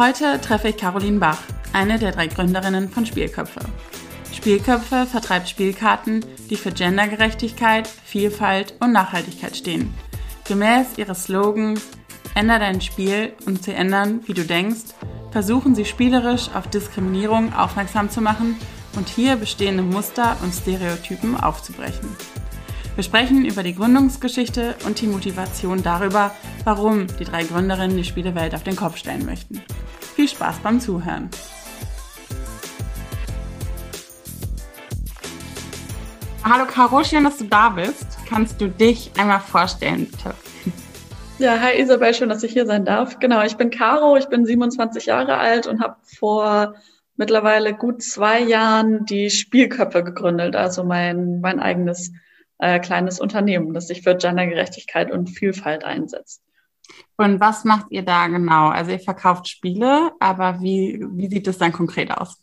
Heute treffe ich Caroline Bach, eine der drei Gründerinnen von Spielköpfe. Spielköpfe vertreibt Spielkarten, die für Gendergerechtigkeit, Vielfalt und Nachhaltigkeit stehen. Gemäß ihres Slogans Änder dein Spiel, um zu ändern, wie du denkst, versuchen sie spielerisch auf Diskriminierung aufmerksam zu machen und hier bestehende Muster und Stereotypen aufzubrechen. Wir sprechen über die Gründungsgeschichte und die Motivation darüber, warum die drei Gründerinnen die Spielewelt auf den Kopf stellen möchten. Viel Spaß beim Zuhören! Hallo Caro, schön, dass du da bist. Kannst du dich einmal vorstellen, bitte? Ja, hi Isabel, schön, dass ich hier sein darf. Genau, ich bin Caro, ich bin 27 Jahre alt und habe vor mittlerweile gut zwei Jahren die Spielköpfe gegründet, also mein, mein eigenes äh, kleines Unternehmen, das sich für Gendergerechtigkeit und Vielfalt einsetzt. Und was macht ihr da genau? Also ihr verkauft Spiele, aber wie, wie sieht es dann konkret aus?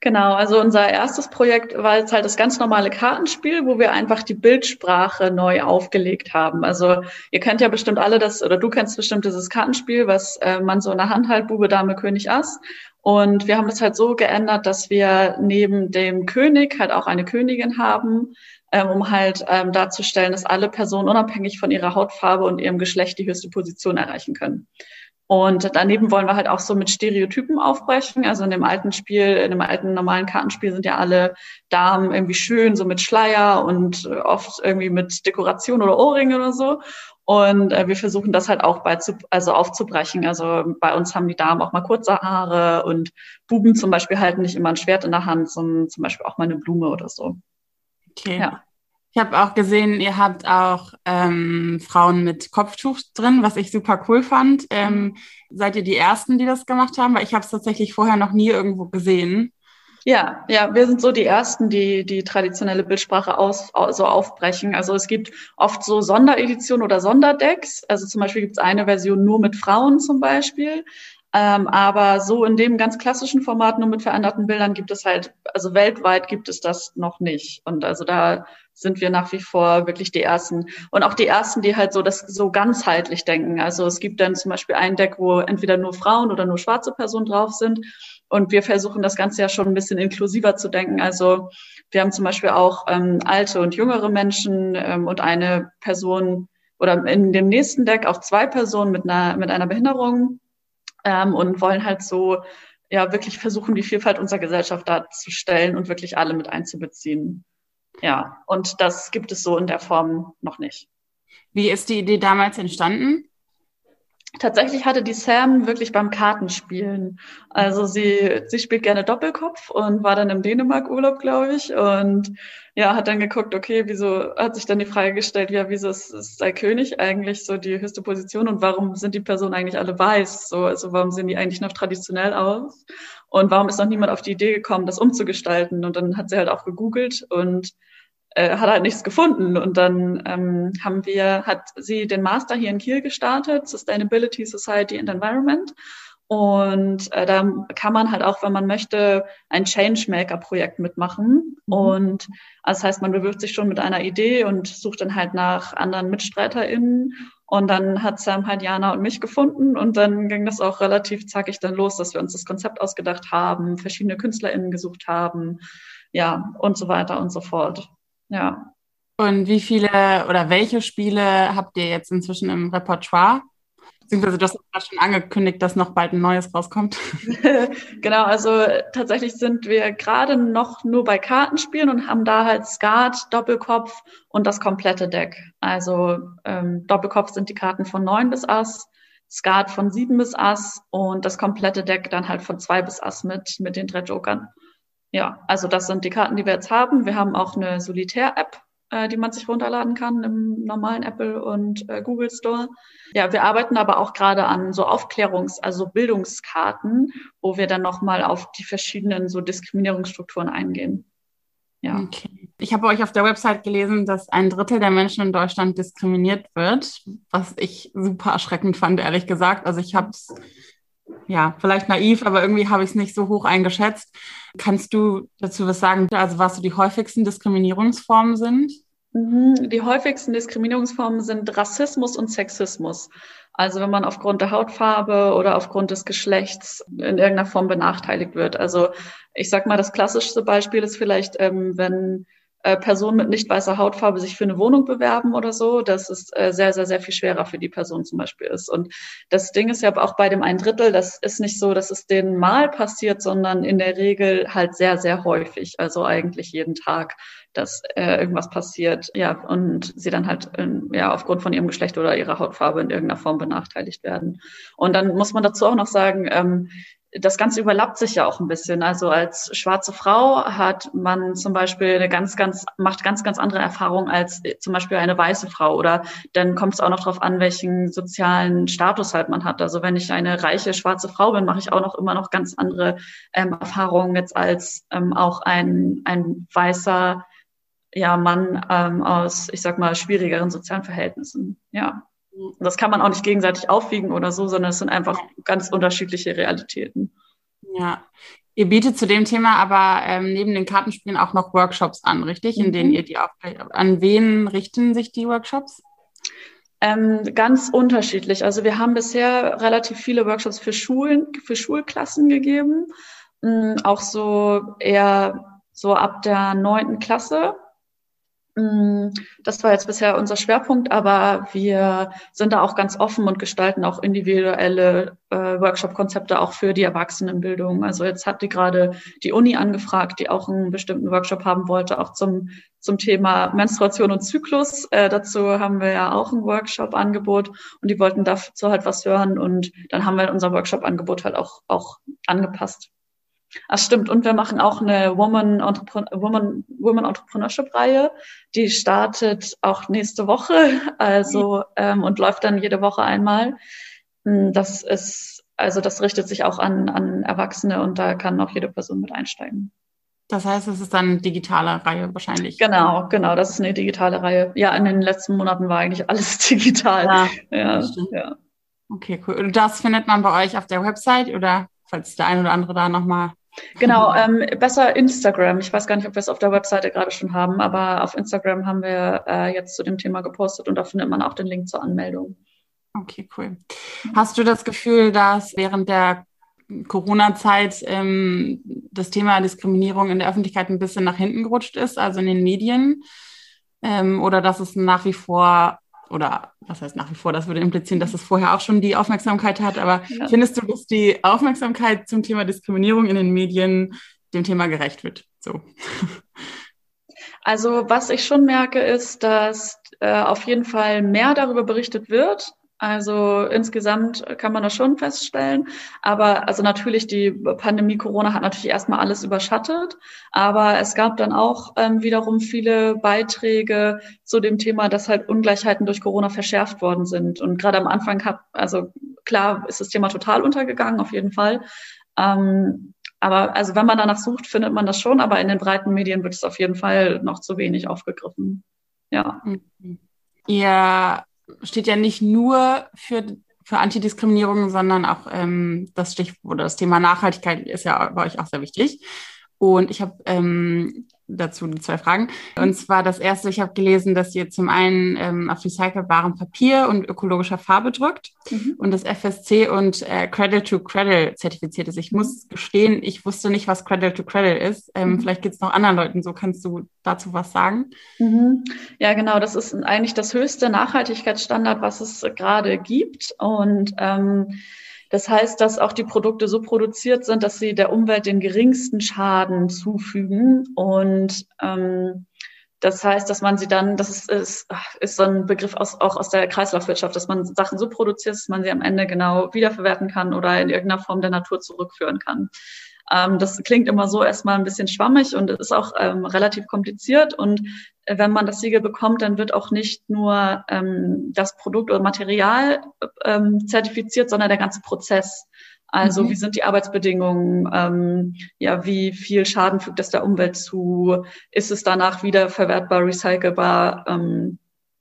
Genau, also unser erstes Projekt war jetzt halt das ganz normale Kartenspiel, wo wir einfach die Bildsprache neu aufgelegt haben. Also ihr kennt ja bestimmt alle das, oder du kennst bestimmt dieses Kartenspiel, was äh, man so in der Hand halt, Bube, Dame, König, Ass. Und wir haben das halt so geändert, dass wir neben dem König halt auch eine Königin haben, ähm, um halt ähm, darzustellen, dass alle Personen unabhängig von ihrer Hautfarbe und ihrem Geschlecht die höchste Position erreichen können. Und daneben wollen wir halt auch so mit Stereotypen aufbrechen. Also in dem alten Spiel, in dem alten normalen Kartenspiel sind ja alle Damen irgendwie schön, so mit Schleier und äh, oft irgendwie mit Dekoration oder Ohrringe oder so. Und äh, wir versuchen das halt auch bei zu, also aufzubrechen. Also bei uns haben die Damen auch mal kurze Haare und Buben zum Beispiel halten nicht immer ein Schwert in der Hand, sondern zum Beispiel auch mal eine Blume oder so. Okay. Ja. Ich habe auch gesehen, ihr habt auch ähm, Frauen mit Kopftuch drin, was ich super cool fand. Ähm, seid ihr die Ersten, die das gemacht haben? Weil ich habe es tatsächlich vorher noch nie irgendwo gesehen. Ja, ja, wir sind so die Ersten, die die traditionelle Bildsprache aus, so aufbrechen. Also es gibt oft so Sondereditionen oder Sonderdecks. Also zum Beispiel gibt es eine Version nur mit Frauen zum Beispiel. Ähm, aber so in dem ganz klassischen Format nur mit veränderten Bildern gibt es halt, also weltweit gibt es das noch nicht. Und also da sind wir nach wie vor wirklich die Ersten. Und auch die Ersten, die halt so das so ganzheitlich denken. Also es gibt dann zum Beispiel ein Deck, wo entweder nur Frauen oder nur schwarze Personen drauf sind. Und wir versuchen das Ganze ja schon ein bisschen inklusiver zu denken. Also wir haben zum Beispiel auch ähm, alte und jüngere Menschen ähm, und eine Person oder in dem nächsten Deck auch zwei Personen mit einer, mit einer Behinderung ähm, und wollen halt so ja wirklich versuchen, die Vielfalt unserer Gesellschaft darzustellen und wirklich alle mit einzubeziehen. Ja, und das gibt es so in der Form noch nicht. Wie ist die Idee damals entstanden? Tatsächlich hatte die Sam wirklich beim Kartenspielen. Also sie, sie spielt gerne Doppelkopf und war dann im Dänemark-Urlaub, glaube ich. Und ja, hat dann geguckt, okay, wieso, hat sich dann die Frage gestellt, ja, wieso ist, ist der König eigentlich so die höchste Position und warum sind die Personen eigentlich alle weiß? So, also warum sehen die eigentlich noch traditionell aus? Und warum ist noch niemand auf die Idee gekommen, das umzugestalten? Und dann hat sie halt auch gegoogelt und äh, hat halt nichts gefunden. Und dann ähm, haben wir, hat sie den Master hier in Kiel gestartet, Sustainability Society and Environment. Und äh, da kann man halt auch, wenn man möchte, ein Changemaker-Projekt mitmachen. Mhm. Und also das heißt, man bewirbt sich schon mit einer Idee und sucht dann halt nach anderen MitstreiterInnen. Und dann hat Sam halt Jana und mich gefunden und dann ging das auch relativ zackig dann los, dass wir uns das Konzept ausgedacht haben, verschiedene KünstlerInnen gesucht haben, ja, und so weiter und so fort. Ja. Und wie viele oder welche Spiele habt ihr jetzt inzwischen im Repertoire? Beziehungsweise du hast gerade schon angekündigt, dass noch bald ein neues rauskommt. genau, also tatsächlich sind wir gerade noch nur bei Kartenspielen und haben da halt Skat, Doppelkopf und das komplette Deck. Also ähm, Doppelkopf sind die Karten von neun bis Ass, Skat von sieben bis Ass und das komplette Deck dann halt von zwei bis Ass mit, mit den drei Jokern. Ja, also das sind die Karten, die wir jetzt haben. Wir haben auch eine Solitär-App, äh, die man sich runterladen kann im normalen Apple und äh, Google Store. Ja, wir arbeiten aber auch gerade an so Aufklärungs-, also Bildungskarten, wo wir dann nochmal auf die verschiedenen so Diskriminierungsstrukturen eingehen. Ja. Okay. Ich habe euch auf der Website gelesen, dass ein Drittel der Menschen in Deutschland diskriminiert wird, was ich super erschreckend fand, ehrlich gesagt. Also ich habe es, ja, vielleicht naiv, aber irgendwie habe ich es nicht so hoch eingeschätzt. Kannst du dazu was sagen, also was so die häufigsten Diskriminierungsformen sind? Mhm. Die häufigsten Diskriminierungsformen sind Rassismus und Sexismus. Also wenn man aufgrund der Hautfarbe oder aufgrund des Geschlechts in irgendeiner Form benachteiligt wird. Also ich sag mal, das klassischste Beispiel ist vielleicht, ähm, wenn Personen mit nicht weißer Hautfarbe sich für eine Wohnung bewerben oder so, dass es äh, sehr, sehr, sehr viel schwerer für die Person zum Beispiel ist. Und das Ding ist ja auch bei dem ein Drittel, das ist nicht so, dass es denen mal passiert, sondern in der Regel halt sehr, sehr häufig, also eigentlich jeden Tag, dass äh, irgendwas passiert, ja, und sie dann halt in, ja aufgrund von ihrem Geschlecht oder ihrer Hautfarbe in irgendeiner Form benachteiligt werden. Und dann muss man dazu auch noch sagen, ähm, das Ganze überlappt sich ja auch ein bisschen. Also als schwarze Frau hat man zum Beispiel eine ganz, ganz, macht ganz, ganz andere Erfahrungen als zum Beispiel eine weiße Frau. Oder dann kommt es auch noch darauf an, welchen sozialen Status halt man hat. Also wenn ich eine reiche schwarze Frau bin, mache ich auch noch immer noch ganz andere ähm, Erfahrungen jetzt als ähm, auch ein, ein weißer ja, Mann ähm, aus, ich sag mal, schwierigeren sozialen Verhältnissen. Ja. Das kann man auch nicht gegenseitig aufwiegen oder so, sondern es sind einfach ganz unterschiedliche Realitäten. Ja. Ihr bietet zu dem Thema aber ähm, neben den Kartenspielen auch noch Workshops an, richtig? In mhm. denen ihr die auch, an wen richten sich die Workshops? Ähm, ganz unterschiedlich. Also wir haben bisher relativ viele Workshops für Schulen, für Schulklassen gegeben. Ähm, auch so eher so ab der neunten Klasse Mm, das war jetzt bisher unser Schwerpunkt, aber wir sind da auch ganz offen und gestalten auch individuelle äh, Workshop-Konzepte auch für die Erwachsenenbildung. Also jetzt hat die gerade die Uni angefragt, die auch einen bestimmten Workshop haben wollte, auch zum, zum Thema Menstruation und Zyklus. Äh, dazu haben wir ja auch ein Workshop-Angebot und die wollten dazu halt was hören und dann haben wir unser Workshop-Angebot halt auch, auch angepasst. Ach stimmt. Und wir machen auch eine Woman, Entrepren Woman, Woman Entrepreneurship Reihe. Die startet auch nächste Woche, also ähm, und läuft dann jede Woche einmal. Hm, das ist, also das richtet sich auch an, an Erwachsene und da kann auch jede Person mit einsteigen. Das heißt, es ist dann eine digitale Reihe wahrscheinlich. Genau, genau, das ist eine digitale Reihe. Ja, in den letzten Monaten war eigentlich alles digital. Ja, ja, ja. Okay, cool. Und das findet man bei euch auf der Website oder falls der ein oder andere da nochmal Genau, ähm, besser Instagram. Ich weiß gar nicht, ob wir es auf der Webseite gerade schon haben, aber auf Instagram haben wir äh, jetzt zu dem Thema gepostet und da findet man auch den Link zur Anmeldung. Okay, cool. Hast du das Gefühl, dass während der Corona-Zeit ähm, das Thema Diskriminierung in der Öffentlichkeit ein bisschen nach hinten gerutscht ist, also in den Medien? Ähm, oder dass es nach wie vor oder was heißt nach wie vor, das würde implizieren, dass es vorher auch schon die Aufmerksamkeit hat, aber ja. findest du, dass die Aufmerksamkeit zum Thema Diskriminierung in den Medien dem Thema gerecht wird? So. Also was ich schon merke, ist, dass äh, auf jeden Fall mehr darüber berichtet wird, also insgesamt kann man das schon feststellen. Aber also natürlich, die Pandemie Corona hat natürlich erstmal alles überschattet. Aber es gab dann auch ähm, wiederum viele Beiträge zu dem Thema, dass halt Ungleichheiten durch Corona verschärft worden sind. Und gerade am Anfang hat, also klar ist das Thema total untergegangen, auf jeden Fall. Ähm, aber also wenn man danach sucht, findet man das schon. Aber in den breiten Medien wird es auf jeden Fall noch zu wenig aufgegriffen. Ja. Mhm. Ihr steht ja nicht nur für, für Antidiskriminierung, sondern auch ähm, das Stichwort das Thema Nachhaltigkeit ist ja bei euch auch sehr wichtig. Und ich habe ähm, dazu zwei Fragen. Und zwar das erste, ich habe gelesen, dass ihr zum einen ähm, auf recycelbarem Papier und ökologischer Farbe drückt mhm. und das FSC und äh, Cradle to Cradle zertifiziert ist. Ich muss gestehen, ich wusste nicht, was Cradle to Cradle ist. Ähm, mhm. Vielleicht geht es noch anderen Leuten so. Kannst du dazu was sagen? Mhm. Ja, genau. Das ist eigentlich das höchste Nachhaltigkeitsstandard, was es gerade gibt. Und ähm, das heißt, dass auch die Produkte so produziert sind, dass sie der Umwelt den geringsten Schaden zufügen. Und ähm, das heißt, dass man sie dann, das ist, ist, ist so ein Begriff aus, auch aus der Kreislaufwirtschaft, dass man Sachen so produziert, dass man sie am Ende genau wiederverwerten kann oder in irgendeiner Form der Natur zurückführen kann. Ähm, das klingt immer so erstmal ein bisschen schwammig und ist auch ähm, relativ kompliziert. Und äh, wenn man das Siegel bekommt, dann wird auch nicht nur ähm, das Produkt oder Material ähm, zertifiziert, sondern der ganze Prozess. Also mhm. wie sind die Arbeitsbedingungen? Ähm, ja, wie viel Schaden fügt es der Umwelt zu? Ist es danach wieder verwertbar, recycelbar? Ähm,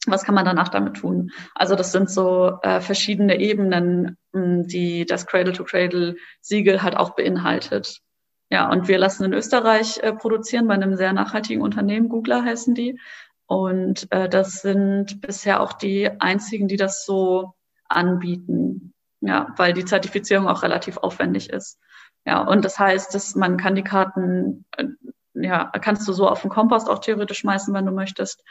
was kann man danach damit tun? Also das sind so äh, verschiedene Ebenen, die das Cradle-to-Cradle-Siegel halt auch beinhaltet. Ja, und wir lassen in Österreich äh, produzieren bei einem sehr nachhaltigen Unternehmen, Googler heißen die. Und äh, das sind bisher auch die einzigen, die das so anbieten. Ja, weil die Zertifizierung auch relativ aufwendig ist. Ja, und das heißt, dass man kann die Karten, äh, ja, kannst du so auf den Kompost auch theoretisch schmeißen, wenn du möchtest.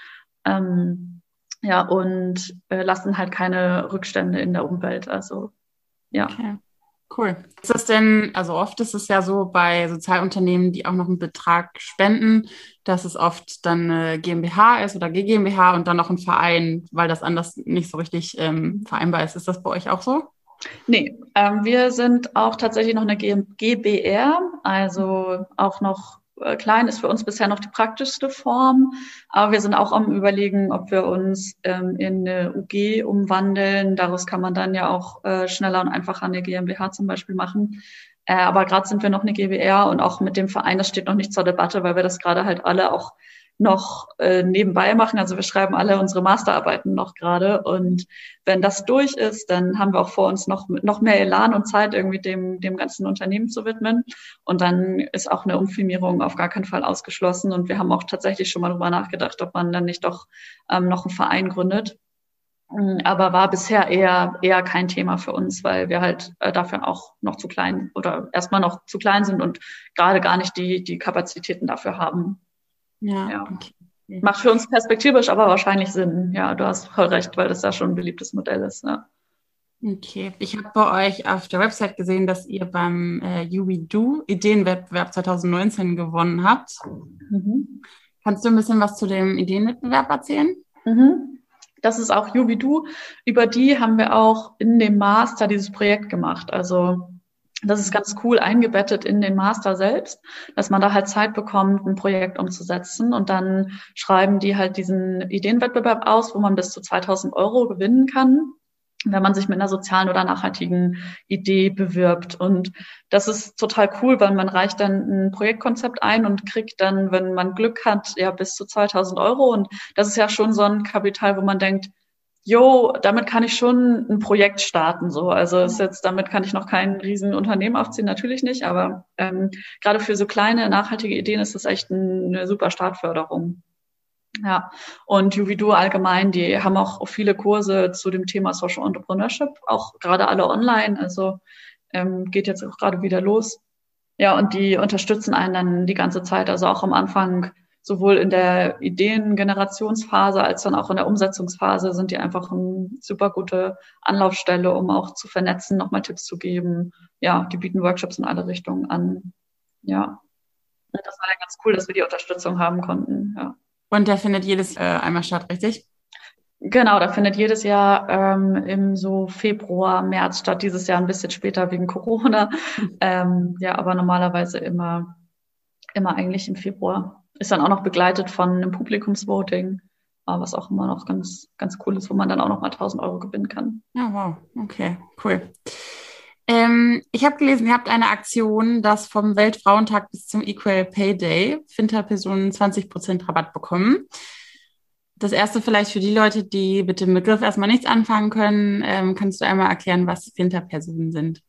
Ähm, ja, und äh, lassen halt keine Rückstände in der Umwelt. Also, ja. Okay. Cool. Ist das denn, also oft ist es ja so bei Sozialunternehmen, die auch noch einen Betrag spenden, dass es oft dann eine GmbH ist oder GmbH und dann noch ein Verein, weil das anders nicht so richtig ähm, vereinbar ist. Ist das bei euch auch so? Nee, ähm, wir sind auch tatsächlich noch eine GBR, also auch noch klein ist für uns bisher noch die praktischste Form, aber wir sind auch am Überlegen, ob wir uns ähm, in eine UG umwandeln. Daraus kann man dann ja auch äh, schneller und einfacher eine GmbH zum Beispiel machen. Äh, aber gerade sind wir noch eine GBR und auch mit dem Verein, das steht noch nicht zur Debatte, weil wir das gerade halt alle auch noch äh, nebenbei machen. Also wir schreiben alle unsere Masterarbeiten noch gerade. Und wenn das durch ist, dann haben wir auch vor uns noch, noch mehr Elan und Zeit, irgendwie dem, dem ganzen Unternehmen zu widmen. Und dann ist auch eine Umfirmierung auf gar keinen Fall ausgeschlossen. Und wir haben auch tatsächlich schon mal drüber nachgedacht, ob man dann nicht doch ähm, noch einen Verein gründet. Mm, aber war bisher eher, eher kein Thema für uns, weil wir halt äh, dafür auch noch zu klein oder erstmal noch zu klein sind und gerade gar nicht die, die Kapazitäten dafür haben. Ja. ja. Okay. Macht für uns perspektivisch aber wahrscheinlich Sinn. Ja, du hast voll recht, weil das ja schon ein beliebtes Modell ist. Ja. Okay, ich habe bei euch auf der Website gesehen, dass ihr beim äh, Do Ideenwettbewerb 2019 gewonnen habt. Mhm. Kannst du ein bisschen was zu dem Ideenwettbewerb erzählen? Mhm. Das ist auch Do. Über die haben wir auch in dem Master dieses Projekt gemacht. Also das ist ganz cool eingebettet in den Master selbst, dass man da halt Zeit bekommt, ein Projekt umzusetzen und dann schreiben die halt diesen Ideenwettbewerb aus, wo man bis zu 2000 Euro gewinnen kann, wenn man sich mit einer sozialen oder nachhaltigen Idee bewirbt. Und das ist total cool, weil man reicht dann ein Projektkonzept ein und kriegt dann, wenn man Glück hat, ja bis zu 2000 Euro. Und das ist ja schon so ein Kapital, wo man denkt, jo, damit kann ich schon ein Projekt starten. So, also ist jetzt, damit kann ich noch kein Riesenunternehmen aufziehen, natürlich nicht, aber ähm, gerade für so kleine nachhaltige Ideen ist das echt eine super Startförderung. Ja, und Juvido allgemein, die haben auch viele Kurse zu dem Thema Social Entrepreneurship, auch gerade alle online. Also ähm, geht jetzt auch gerade wieder los. Ja, und die unterstützen einen dann die ganze Zeit. Also auch am Anfang sowohl in der Ideengenerationsphase als dann auch in der Umsetzungsphase sind die einfach eine super gute Anlaufstelle, um auch zu vernetzen, nochmal Tipps zu geben. Ja, die bieten Workshops in alle Richtungen an. Ja. Und das war dann ganz cool, dass wir die Unterstützung haben konnten. Ja. Und der findet jedes äh, einmal statt, richtig? Genau, da findet jedes Jahr ähm, im so Februar, März statt. Dieses Jahr ein bisschen später wegen Corona. ähm, ja, aber normalerweise immer, immer eigentlich im Februar ist dann auch noch begleitet von einem Publikumsvoting, was auch immer noch ganz, ganz cool ist, wo man dann auch noch mal 1000 Euro gewinnen kann. Ja, wow. Okay, cool. Ähm, ich habe gelesen, ihr habt eine Aktion, dass vom Weltfrauentag bis zum Equal Pay Day Finterpersonen 20% Rabatt bekommen. Das erste vielleicht für die Leute, die mit dem Begriff erstmal nichts anfangen können. Ähm, kannst du einmal erklären, was Finterpersonen sind?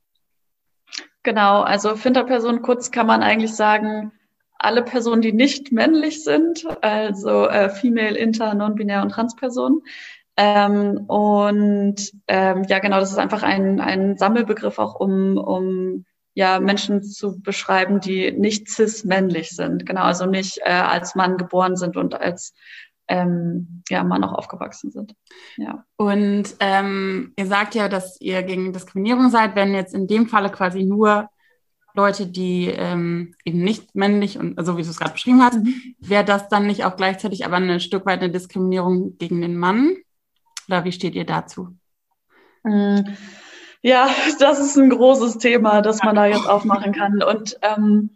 Genau, also Finterpersonen kurz kann man eigentlich sagen, alle Personen, die nicht männlich sind, also äh, Female, Inter, Non-Binär und Transpersonen. Ähm, und ähm, ja, genau, das ist einfach ein, ein Sammelbegriff auch, um, um ja, Menschen zu beschreiben, die nicht cis-männlich sind. Genau, also nicht äh, als Mann geboren sind und als ähm, ja, Mann auch aufgewachsen sind. Ja. Und ähm, ihr sagt ja, dass ihr gegen Diskriminierung seid, wenn jetzt in dem Falle quasi nur Leute, die ähm, eben nicht männlich und so also wie du es gerade beschrieben hast, mhm. wäre das dann nicht auch gleichzeitig aber ein Stück weit eine Diskriminierung gegen den Mann? Oder wie steht ihr dazu? Mhm. Ja, das ist ein großes Thema, das man da jetzt aufmachen kann. Und ähm,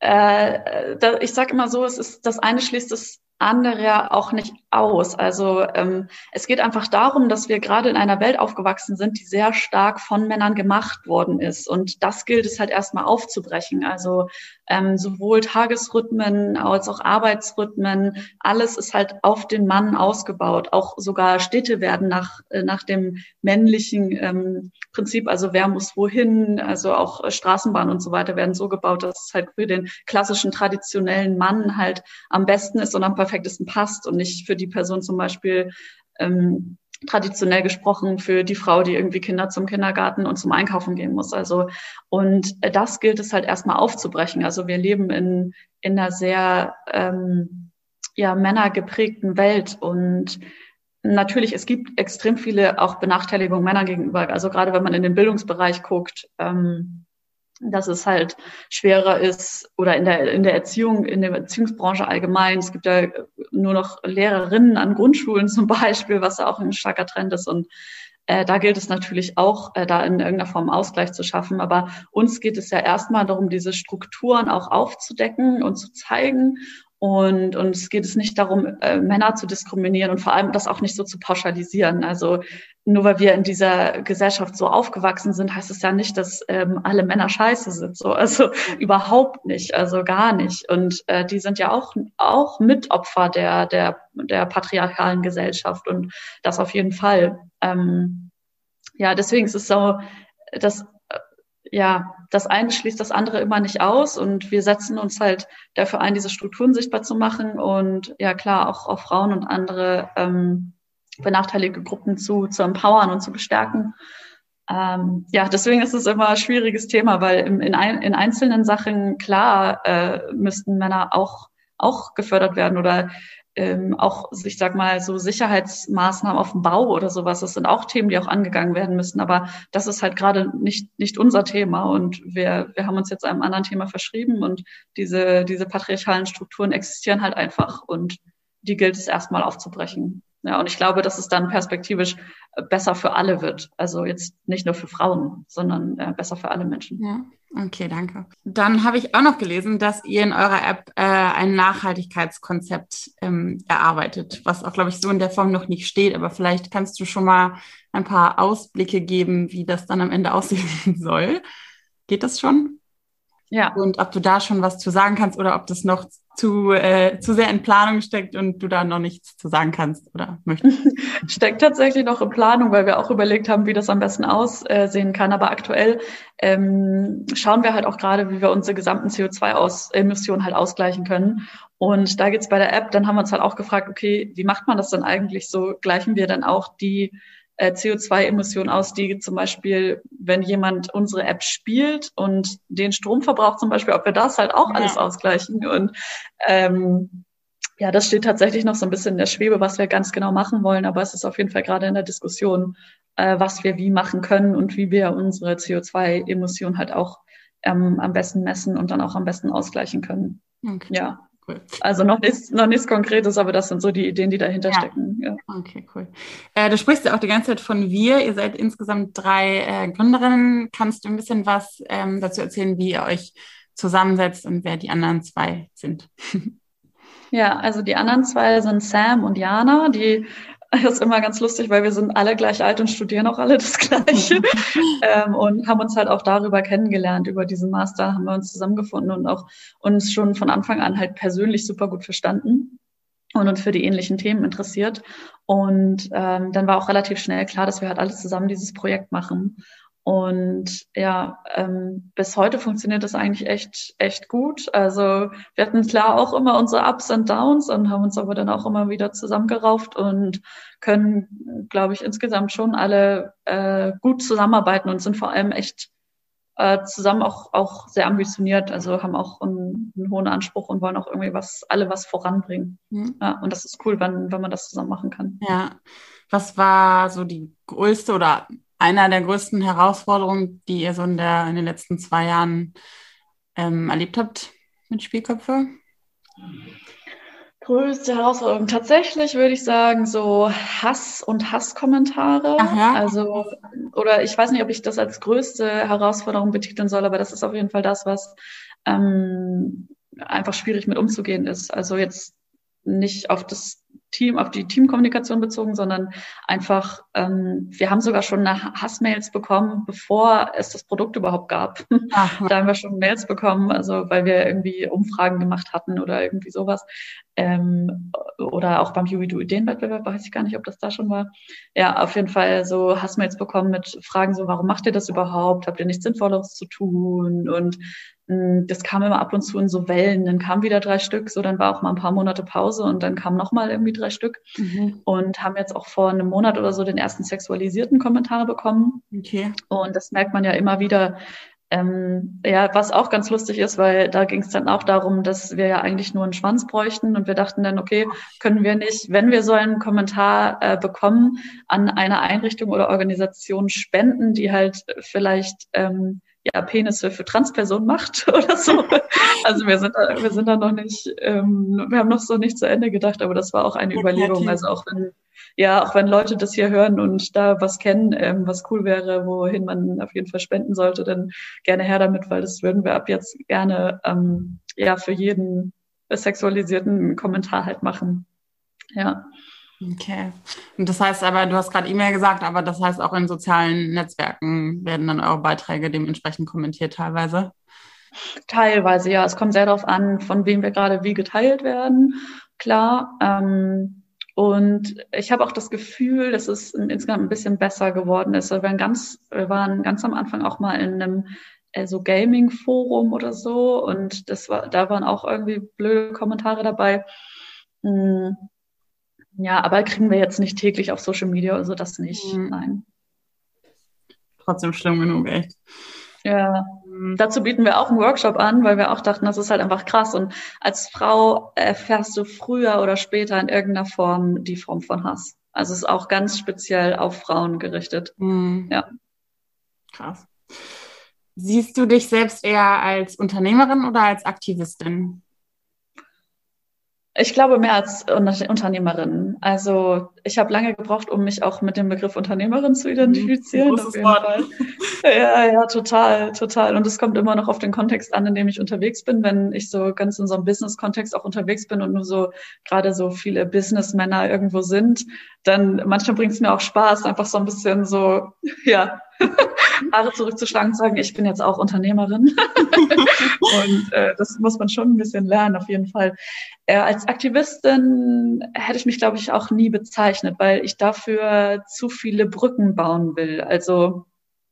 äh, ich sage immer so, es ist das eine schließt das andere auch nicht aus. Also ähm, es geht einfach darum, dass wir gerade in einer Welt aufgewachsen sind, die sehr stark von Männern gemacht worden ist. Und das gilt es halt erstmal aufzubrechen. Also ähm, sowohl Tagesrhythmen als auch Arbeitsrhythmen, alles ist halt auf den Mann ausgebaut. Auch sogar Städte werden nach, äh, nach dem männlichen ähm, Prinzip, also wer muss wohin, also auch Straßenbahnen und so weiter werden so gebaut, dass es halt für den klassischen traditionellen Mann halt am besten ist und am perfektesten passt und nicht für die Person zum Beispiel ähm, traditionell gesprochen für die Frau, die irgendwie Kinder zum Kindergarten und zum Einkaufen gehen muss. Also und das gilt es halt erstmal aufzubrechen. Also wir leben in in einer sehr ähm, ja männergeprägten Welt und natürlich es gibt extrem viele auch Benachteiligungen Männer gegenüber. Also gerade wenn man in den Bildungsbereich guckt. Ähm, dass es halt schwerer ist oder in der, in der Erziehung, in der Erziehungsbranche allgemein. Es gibt ja nur noch Lehrerinnen an Grundschulen zum Beispiel, was ja auch ein starker Trend ist. Und äh, da gilt es natürlich auch, äh, da in irgendeiner Form Ausgleich zu schaffen. Aber uns geht es ja erstmal darum, diese Strukturen auch aufzudecken und zu zeigen und, und es geht es nicht darum, äh, Männer zu diskriminieren und vor allem das auch nicht so zu pauschalisieren. Also nur weil wir in dieser Gesellschaft so aufgewachsen sind, heißt es ja nicht, dass ähm, alle Männer scheiße sind. So, also überhaupt nicht, also gar nicht. Und äh, die sind ja auch auch Mitopfer der der der patriarchalen Gesellschaft und das auf jeden Fall. Ähm, ja, deswegen ist es so, dass ja, das eine schließt das andere immer nicht aus und wir setzen uns halt dafür ein, diese Strukturen sichtbar zu machen und ja klar auch, auch Frauen und andere ähm, benachteiligte Gruppen zu, zu empowern und zu bestärken. Ähm, ja, deswegen ist es immer ein schwieriges Thema, weil in, in, ein, in einzelnen Sachen klar äh, müssten Männer auch auch gefördert werden oder ähm, auch, ich sag mal, so Sicherheitsmaßnahmen auf dem Bau oder sowas, das sind auch Themen, die auch angegangen werden müssen. Aber das ist halt gerade nicht, nicht unser Thema. Und wir, wir haben uns jetzt einem anderen Thema verschrieben und diese, diese patriarchalen Strukturen existieren halt einfach und die gilt es erstmal aufzubrechen. Ja, und ich glaube, dass es dann perspektivisch äh, besser für alle wird. Also jetzt nicht nur für Frauen, sondern äh, besser für alle Menschen. Ja, okay, danke. Dann habe ich auch noch gelesen, dass ihr in eurer App äh, ein Nachhaltigkeitskonzept ähm, erarbeitet, was auch, glaube ich, so in der Form noch nicht steht. Aber vielleicht kannst du schon mal ein paar Ausblicke geben, wie das dann am Ende aussehen soll. Geht das schon? Ja. Und ob du da schon was zu sagen kannst oder ob das noch zu, äh, zu sehr in Planung steckt und du da noch nichts zu sagen kannst oder möchtest? steckt tatsächlich noch in Planung, weil wir auch überlegt haben, wie das am besten aussehen kann. Aber aktuell ähm, schauen wir halt auch gerade, wie wir unsere gesamten CO2-Emissionen halt ausgleichen können. Und da geht's bei der App, dann haben wir uns halt auch gefragt, okay, wie macht man das dann eigentlich so? Gleichen wir dann auch die äh, CO2-Emissionen aus, die zum Beispiel, wenn jemand unsere App spielt und den Stromverbrauch zum Beispiel, ob wir das halt auch ja. alles ausgleichen. Und ähm, ja, das steht tatsächlich noch so ein bisschen in der Schwebe, was wir ganz genau machen wollen, aber es ist auf jeden Fall gerade in der Diskussion, äh, was wir wie machen können und wie wir unsere CO2-Emissionen halt auch ähm, am besten messen und dann auch am besten ausgleichen können. Okay. Ja. Cool. Also noch nichts, noch nichts Konkretes, aber das sind so die Ideen, die dahinter ja. stecken. Ja. Okay, cool. Äh, du sprichst ja auch die ganze Zeit von wir. Ihr seid insgesamt drei äh, Gründerinnen. Kannst du ein bisschen was ähm, dazu erzählen, wie ihr euch zusammensetzt und wer die anderen zwei sind? Ja, also die anderen zwei sind Sam und Jana, die das ist immer ganz lustig, weil wir sind alle gleich alt und studieren auch alle das Gleiche ähm, und haben uns halt auch darüber kennengelernt. Über diesen Master haben wir uns zusammengefunden und auch uns schon von Anfang an halt persönlich super gut verstanden und uns für die ähnlichen Themen interessiert. Und ähm, dann war auch relativ schnell klar, dass wir halt alle zusammen dieses Projekt machen. Und ja, ähm, bis heute funktioniert das eigentlich echt, echt gut. Also wir hatten klar auch immer unsere Ups und Downs und haben uns aber dann auch immer wieder zusammengerauft und können, glaube ich, insgesamt schon alle äh, gut zusammenarbeiten und sind vor allem echt äh, zusammen auch, auch sehr ambitioniert, also haben auch einen, einen hohen Anspruch und wollen auch irgendwie was, alle was voranbringen. Mhm. Ja, und das ist cool, wenn, wenn man das zusammen machen kann. Ja. Was war so die größte oder einer der größten Herausforderungen, die ihr so in, der, in den letzten zwei Jahren ähm, erlebt habt mit Spielköpfe? Größte Herausforderung. Tatsächlich würde ich sagen, so Hass und Hasskommentare. Ja. Also, oder ich weiß nicht, ob ich das als größte Herausforderung betiteln soll, aber das ist auf jeden Fall das, was ähm, einfach schwierig mit umzugehen ist. Also jetzt nicht auf das Team, auf die Teamkommunikation bezogen, sondern einfach, ähm, wir haben sogar schon Hassmails bekommen, bevor es das Produkt überhaupt gab. Ach, da haben wir schon Mails bekommen, also weil wir irgendwie Umfragen gemacht hatten oder irgendwie sowas. Ähm, oder auch beim UWDO Ideenwettbewerb, weiß ich gar nicht, ob das da schon war. Ja, auf jeden Fall so Hassmails bekommen mit Fragen so, warum macht ihr das überhaupt? Habt ihr nichts Sinnvolles zu tun? Und das kam immer ab und zu in so Wellen. Dann kamen wieder drei Stück, so dann war auch mal ein paar Monate Pause und dann kamen nochmal irgendwie drei Stück mhm. und haben jetzt auch vor einem Monat oder so den ersten sexualisierten Kommentar bekommen. Okay. Und das merkt man ja immer wieder. Ähm, ja, was auch ganz lustig ist, weil da ging es dann auch darum, dass wir ja eigentlich nur einen Schwanz bräuchten und wir dachten dann, okay, können wir nicht, wenn wir so einen Kommentar äh, bekommen, an eine Einrichtung oder Organisation spenden, die halt vielleicht ähm, ja, Penisse für Transpersonen macht oder so. Also wir sind, wir sind da noch nicht, ähm, wir haben noch so nicht zu Ende gedacht, aber das war auch eine Überlegung. Also auch wenn, ja, auch wenn Leute das hier hören und da was kennen, ähm, was cool wäre, wohin man auf jeden Fall spenden sollte, dann gerne her damit, weil das würden wir ab jetzt gerne ähm, ja für jeden sexualisierten Kommentar halt machen. Ja. Okay. Und das heißt aber, du hast gerade E-Mail gesagt, aber das heißt auch in sozialen Netzwerken werden dann eure Beiträge dementsprechend kommentiert teilweise? Teilweise, ja. Es kommt sehr darauf an, von wem wir gerade wie geteilt werden. Klar. Ähm, und ich habe auch das Gefühl, dass es insgesamt ein bisschen besser geworden ist. Wir waren ganz, wir waren ganz am Anfang auch mal in einem äh, so Gaming-Forum oder so und das war, da waren auch irgendwie blöde Kommentare dabei. Hm ja, aber kriegen wir jetzt nicht täglich auf Social Media, also das nicht. Mhm. Nein. Trotzdem schlimm genug, echt. Ja, mhm. dazu bieten wir auch einen Workshop an, weil wir auch dachten, das ist halt einfach krass. Und als Frau erfährst du früher oder später in irgendeiner Form die Form von Hass. Also es ist auch ganz speziell auf Frauen gerichtet. Mhm. Ja. Krass. Siehst du dich selbst eher als Unternehmerin oder als Aktivistin? Ich glaube mehr als Unternehmerin. Also ich habe lange gebraucht, um mich auch mit dem Begriff Unternehmerin zu identifizieren. Auf jeden Fall. Ja, ja, total, total. Und es kommt immer noch auf den Kontext an, in dem ich unterwegs bin. Wenn ich so ganz in so einem Business-Kontext auch unterwegs bin und nur so gerade so viele Businessmänner irgendwo sind, dann manchmal bringt es mir auch Spaß, einfach so ein bisschen so, ja, Haare zurückzuschlagen und sagen, ich bin jetzt auch Unternehmerin. und äh, das muss man schon ein bisschen lernen, auf jeden Fall. Äh, als Aktivistin hätte ich mich, glaube ich, auch nie bezeichnet, weil ich dafür zu viele Brücken bauen will. Also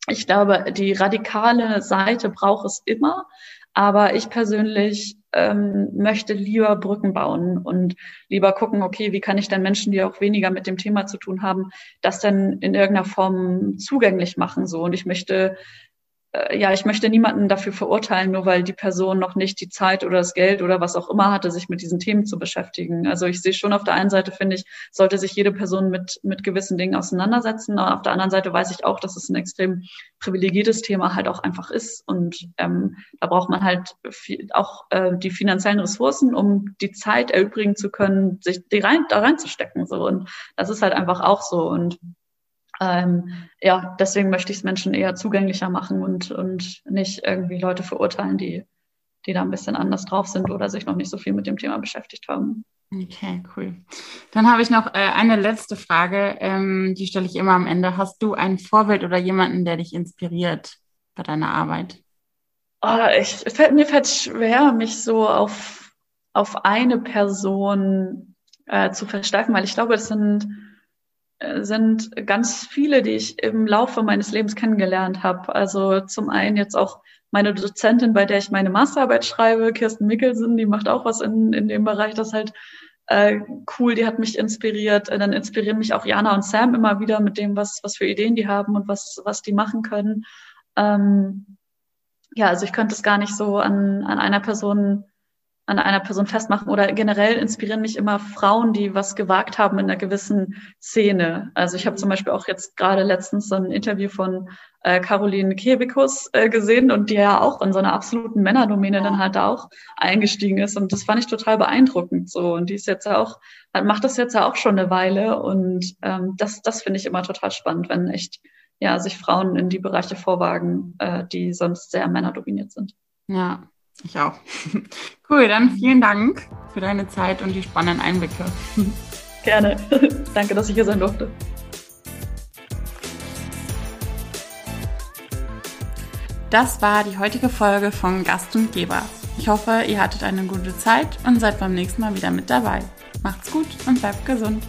ich glaube, die radikale Seite braucht es immer, aber ich persönlich ähm, möchte lieber Brücken bauen und lieber gucken, okay, wie kann ich denn Menschen, die auch weniger mit dem Thema zu tun haben, das dann in irgendeiner Form zugänglich machen so. Und ich möchte ja, ich möchte niemanden dafür verurteilen, nur weil die Person noch nicht die Zeit oder das Geld oder was auch immer hatte, sich mit diesen Themen zu beschäftigen. Also ich sehe schon auf der einen Seite, finde ich, sollte sich jede Person mit, mit gewissen Dingen auseinandersetzen. Aber auf der anderen Seite weiß ich auch, dass es ein extrem privilegiertes Thema halt auch einfach ist. Und ähm, da braucht man halt viel, auch äh, die finanziellen Ressourcen, um die Zeit erübrigen zu können, sich die rein, da reinzustecken. So. Und das ist halt einfach auch so. Und ähm, ja, deswegen möchte ich es Menschen eher zugänglicher machen und, und nicht irgendwie Leute verurteilen, die, die da ein bisschen anders drauf sind oder sich noch nicht so viel mit dem Thema beschäftigt haben. Okay, cool. Dann habe ich noch äh, eine letzte Frage, ähm, die stelle ich immer am Ende. Hast du ein Vorbild oder jemanden, der dich inspiriert bei deiner Arbeit? Oh, ich, fällt, mir fällt schwer, mich so auf, auf eine Person äh, zu verstärken, weil ich glaube, es sind sind ganz viele, die ich im Laufe meines Lebens kennengelernt habe. Also zum einen jetzt auch meine Dozentin, bei der ich meine Masterarbeit schreibe, Kirsten Mickelsen, die macht auch was in, in dem Bereich, das halt äh, cool, die hat mich inspiriert. Äh, dann inspirieren mich auch Jana und Sam immer wieder mit dem, was, was für Ideen die haben und was, was die machen können. Ähm, ja, also ich könnte es gar nicht so an, an einer Person an einer Person festmachen oder generell inspirieren mich immer Frauen, die was gewagt haben in einer gewissen Szene. Also ich habe zum Beispiel auch jetzt gerade letztens so ein Interview von äh, Caroline Kebekus äh, gesehen und die ja auch in so einer absoluten Männerdomäne dann halt auch eingestiegen ist und das fand ich total beeindruckend so und die ist jetzt ja auch macht das jetzt ja auch schon eine Weile und ähm, das das finde ich immer total spannend, wenn echt ja sich Frauen in die Bereiche vorwagen, äh, die sonst sehr männerdominiert sind. Ja, ich auch. Cool, dann vielen Dank für deine Zeit und die spannenden Einblicke. Gerne. Danke, dass ich hier sein durfte. Das war die heutige Folge von Gast und Geber. Ich hoffe, ihr hattet eine gute Zeit und seid beim nächsten Mal wieder mit dabei. Macht's gut und bleibt gesund.